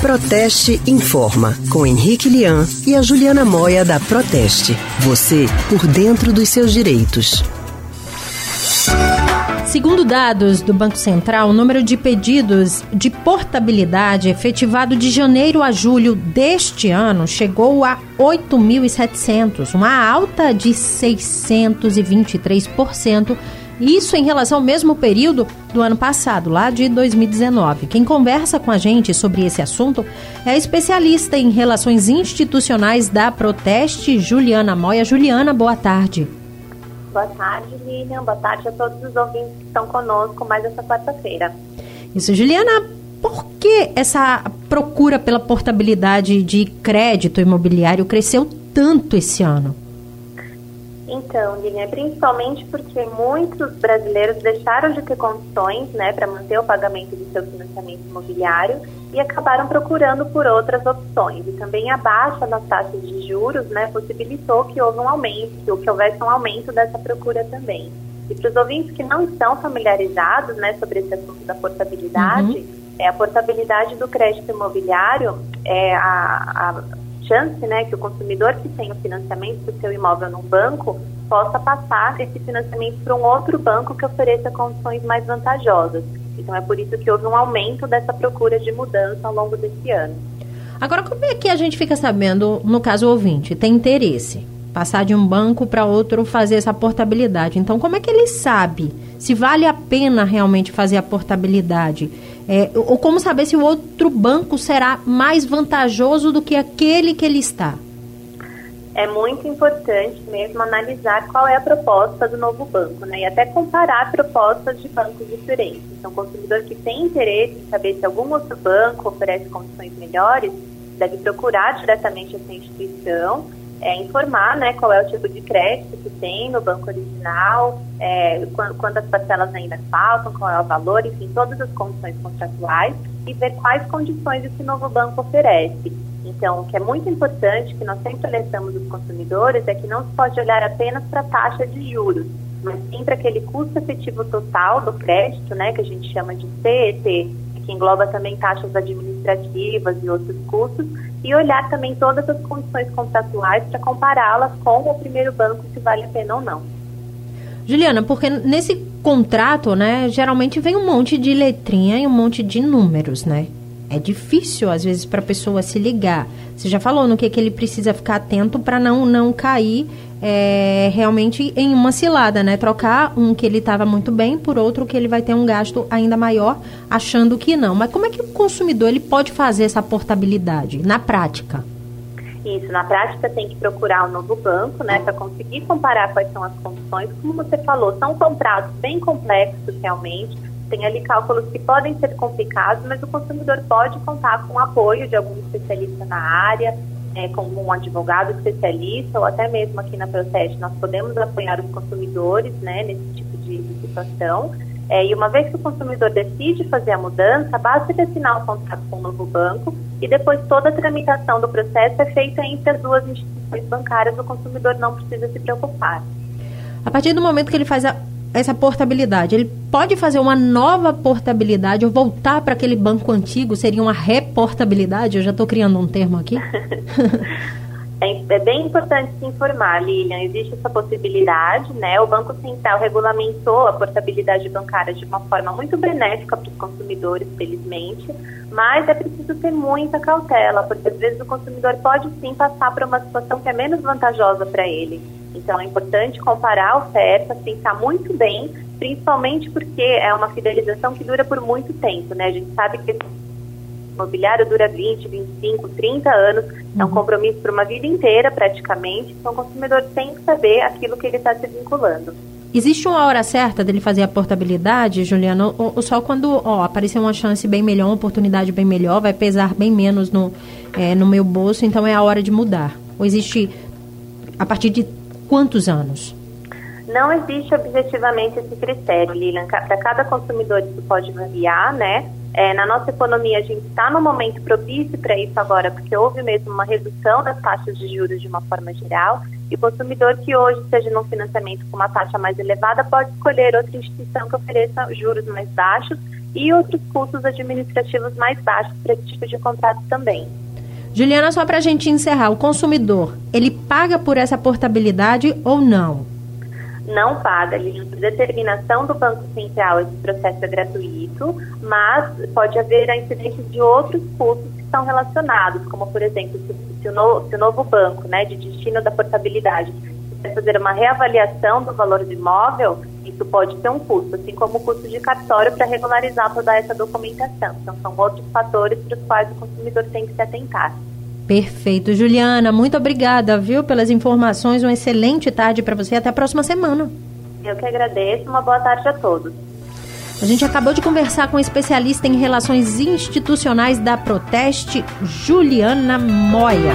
Proteste Informa, com Henrique Lian e a Juliana Moia da Proteste. Você por dentro dos seus direitos. Segundo dados do Banco Central, o número de pedidos de portabilidade efetivado de janeiro a julho deste ano chegou a 8.700, uma alta de 623%. Isso em relação ao mesmo período do ano passado, lá de 2019. Quem conversa com a gente sobre esse assunto é a especialista em relações institucionais da Proteste, Juliana Moia. Juliana, boa tarde. Boa tarde, Lilian. Boa tarde a todos os ouvintes que estão conosco mais essa quarta-feira. Isso, Juliana, por que essa procura pela portabilidade de crédito imobiliário cresceu tanto esse ano? Então, Lilian, principalmente porque muitos brasileiros deixaram de ter condições né, para manter o pagamento do seu financiamento imobiliário e acabaram procurando por outras opções. E também a baixa nas taxas de juros né, possibilitou que houve um aumento, que, que houvesse um aumento dessa procura também. E para os ouvintes que não estão familiarizados né, sobre esse assunto da portabilidade, uhum. é, a portabilidade do crédito imobiliário é a, a chance né, que o consumidor que tem o financiamento do seu imóvel num banco possa passar esse financiamento para um outro banco que ofereça condições mais vantajosas. Então é por isso que houve um aumento dessa procura de mudança ao longo desse ano. Agora, como é que a gente fica sabendo, no caso ouvinte, tem interesse? Passar de um banco para outro, fazer essa portabilidade. Então, como é que ele sabe se vale a pena realmente fazer a portabilidade? É, ou como saber se o outro banco será mais vantajoso do que aquele que ele está? é muito importante mesmo analisar qual é a proposta do novo banco, né? E até comparar propostas de bancos diferentes. Então, o consumidor que tem interesse em saber se algum outro banco oferece condições melhores, deve procurar diretamente essa instituição, é, informar né, qual é o tipo de crédito que tem no banco original, é, quantas parcelas ainda faltam, qual é o valor, enfim, todas as condições contratuais e ver quais condições esse novo banco oferece. Então, o que é muito importante, que nós sempre alertamos os consumidores, é que não se pode olhar apenas para a taxa de juros, mas sim para aquele custo efetivo total do crédito, né, que a gente chama de CET, que engloba também taxas administrativas e outros custos, e olhar também todas as condições contratuais para compará-las com o primeiro banco, se vale a pena ou não. Juliana, porque nesse contrato, né, geralmente vem um monte de letrinha e um monte de números, né? É difícil às vezes para a pessoa se ligar. Você já falou no que, que ele precisa ficar atento para não não cair é, realmente em uma cilada, né? Trocar um que ele estava muito bem por outro que ele vai ter um gasto ainda maior, achando que não. Mas como é que o consumidor ele pode fazer essa portabilidade na prática? Isso, na prática tem que procurar um novo banco, né, para conseguir comparar quais são as condições. Como você falou, são contratos bem complexos realmente tem ali cálculos que podem ser complicados, mas o consumidor pode contar com o apoio de algum especialista na área, é, como um advogado especialista, ou até mesmo aqui na Proteste, nós podemos apoiar os consumidores né, nesse tipo de, situação. É, e uma vez que o consumidor decide fazer a mudança, basta ele assinar o contrato com o novo banco e depois toda a tramitação do processo é feita entre as duas instituições bancárias, o consumidor não precisa se preocupar. A partir do momento que ele faz a essa portabilidade? Ele pode fazer uma nova portabilidade ou voltar para aquele banco antigo? Seria uma reportabilidade? Eu já estou criando um termo aqui. é, é, bem importante se informar, Lilian. Existe essa possibilidade, né? O Banco Central regulamentou a portabilidade bancária de uma forma muito benéfica para os consumidores, felizmente, mas é preciso ter muita cautela, porque às vezes o consumidor pode sim passar por uma situação que é menos vantajosa para ele. Então é importante comparar a oferta, pensar muito bem, principalmente porque é uma fidelização que dura por muito tempo, né? A gente sabe que imobiliário dura 20, 25, 30 anos, é um uhum. compromisso para uma vida inteira praticamente, então o consumidor tem que saber aquilo que ele está se vinculando. Existe uma hora certa dele fazer a portabilidade, Juliana, ou, ou só quando ó, aparecer uma chance bem melhor, uma oportunidade bem melhor, vai pesar bem menos no, é, no meu bolso, então é a hora de mudar? Ou existe, a partir de quantos anos? Não existe objetivamente esse critério, Lilian. Para cada consumidor isso pode variar, né? É, na nossa economia, a gente está no momento propício para isso agora, porque houve mesmo uma redução das taxas de juros de uma forma geral. E o consumidor que hoje esteja num financiamento com uma taxa mais elevada pode escolher outra instituição que ofereça juros mais baixos e outros custos administrativos mais baixos para esse tipo de contrato também. Juliana, só para a gente encerrar, o consumidor, ele paga por essa portabilidade ou não? Não paga, por determinação do Banco Central, esse processo é gratuito, mas pode haver a incidência de outros custos que estão relacionados, como, por exemplo, se, se, o, no, se o novo banco né, de destino da portabilidade fazer uma reavaliação do valor do imóvel, isso pode ter um custo, assim como o custo de cartório para regularizar toda essa documentação. Então, são outros fatores para os quais o consumidor tem que se atentar. Perfeito. Juliana, muito obrigada, viu, pelas informações. Uma excelente tarde para você. Até a próxima semana. Eu que agradeço. Uma boa tarde a todos. A gente acabou de conversar com a especialista em relações institucionais da Proteste, Juliana Moya.